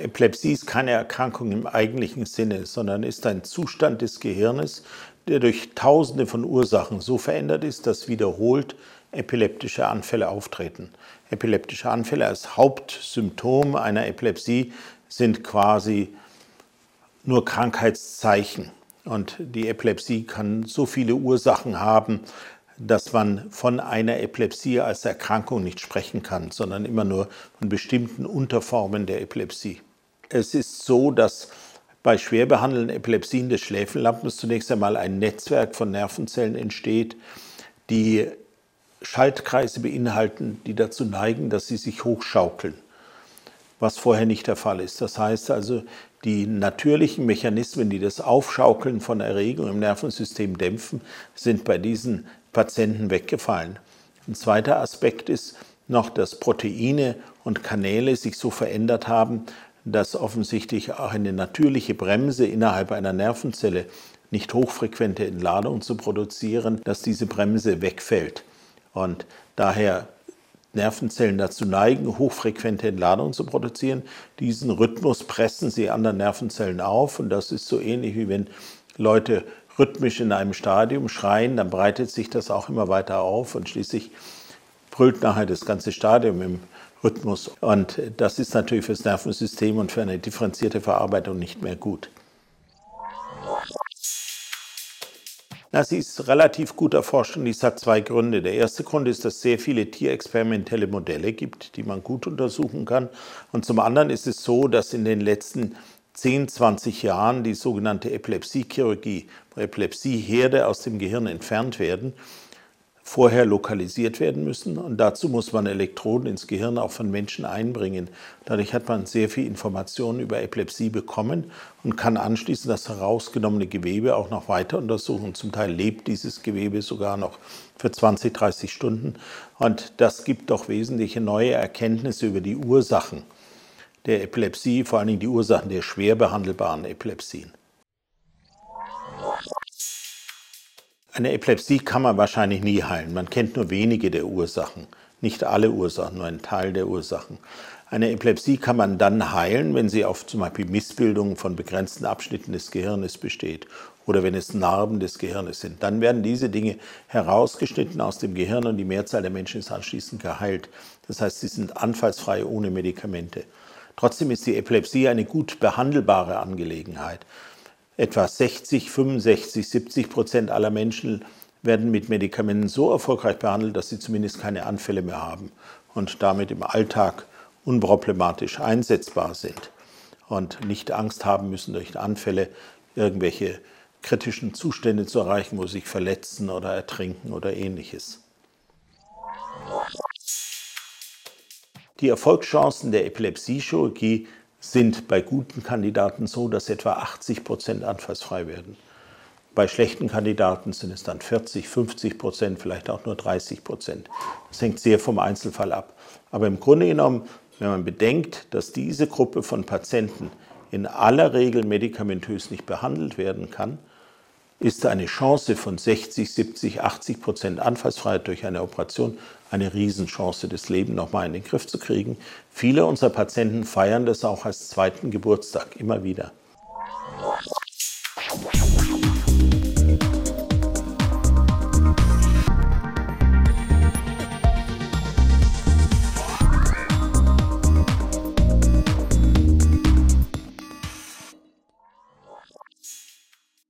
Epilepsie ist keine Erkrankung im eigentlichen Sinne, sondern ist ein Zustand des Gehirnes, der durch tausende von Ursachen so verändert ist, dass wiederholt epileptische Anfälle auftreten. Epileptische Anfälle als Hauptsymptom einer Epilepsie sind quasi nur Krankheitszeichen. Und die Epilepsie kann so viele Ursachen haben, dass man von einer Epilepsie als Erkrankung nicht sprechen kann, sondern immer nur von bestimmten Unterformen der Epilepsie. Es ist so, dass bei schwer behandelten Epilepsien des Schläfenlappens zunächst einmal ein Netzwerk von Nervenzellen entsteht, die Schaltkreise beinhalten, die dazu neigen, dass sie sich hochschaukeln, was vorher nicht der Fall ist. Das heißt also, die natürlichen Mechanismen, die das Aufschaukeln von Erregung im Nervensystem dämpfen, sind bei diesen Patienten weggefallen. Ein zweiter Aspekt ist noch, dass Proteine und Kanäle sich so verändert haben, dass offensichtlich auch eine natürliche Bremse innerhalb einer Nervenzelle, nicht hochfrequente Entladung zu produzieren, dass diese Bremse wegfällt. Und daher Nervenzellen dazu neigen, hochfrequente Entladung zu produzieren. Diesen Rhythmus pressen sie anderen Nervenzellen auf und das ist so ähnlich wie wenn Leute rhythmisch in einem Stadium schreien, dann breitet sich das auch immer weiter auf und schließlich brüllt nachher das ganze Stadium im Rhythmus. Und das ist natürlich für das Nervensystem und für eine differenzierte Verarbeitung nicht mehr gut. Na, sie ist relativ gut erforscht und dies hat zwei Gründe. Der erste Grund ist, dass es sehr viele tierexperimentelle Modelle gibt, die man gut untersuchen kann. Und zum anderen ist es so, dass in den letzten 10, 20 Jahren die sogenannte Epilepsiechirurgie, wo Epilepsieherde aus dem Gehirn entfernt werden, vorher lokalisiert werden müssen. Und dazu muss man Elektroden ins Gehirn auch von Menschen einbringen. Dadurch hat man sehr viel Informationen über Epilepsie bekommen und kann anschließend das herausgenommene Gewebe auch noch weiter untersuchen. Zum Teil lebt dieses Gewebe sogar noch für 20, 30 Stunden. Und das gibt doch wesentliche neue Erkenntnisse über die Ursachen der Epilepsie, vor allen Dingen die Ursachen der schwer behandelbaren Epilepsien. Eine Epilepsie kann man wahrscheinlich nie heilen. Man kennt nur wenige der Ursachen, nicht alle Ursachen, nur einen Teil der Ursachen. Eine Epilepsie kann man dann heilen, wenn sie auf zum Beispiel Missbildungen von begrenzten Abschnitten des Gehirnes besteht oder wenn es Narben des Gehirnes sind. Dann werden diese Dinge herausgeschnitten aus dem Gehirn und die Mehrzahl der Menschen ist anschließend geheilt. Das heißt, sie sind anfallsfrei ohne Medikamente. Trotzdem ist die Epilepsie eine gut behandelbare Angelegenheit etwa 60, 65, 70 Prozent aller Menschen werden mit Medikamenten so erfolgreich behandelt, dass sie zumindest keine Anfälle mehr haben und damit im Alltag unproblematisch einsetzbar sind und nicht Angst haben müssen, durch Anfälle irgendwelche kritischen Zustände zu erreichen, wo sie sich verletzen oder ertrinken oder ähnliches. Die Erfolgschancen der Epilepsiechirurgie sind bei guten Kandidaten so, dass etwa 80 Prozent anfallsfrei werden. Bei schlechten Kandidaten sind es dann 40, 50 Prozent, vielleicht auch nur 30 Prozent. Das hängt sehr vom Einzelfall ab. Aber im Grunde genommen, wenn man bedenkt, dass diese Gruppe von Patienten in aller Regel medikamentös nicht behandelt werden kann, ist eine Chance von 60, 70, 80 Prozent Anfallsfreiheit durch eine Operation eine Riesenchance, das Leben nochmal in den Griff zu kriegen. Viele unserer Patienten feiern das auch als zweiten Geburtstag immer wieder.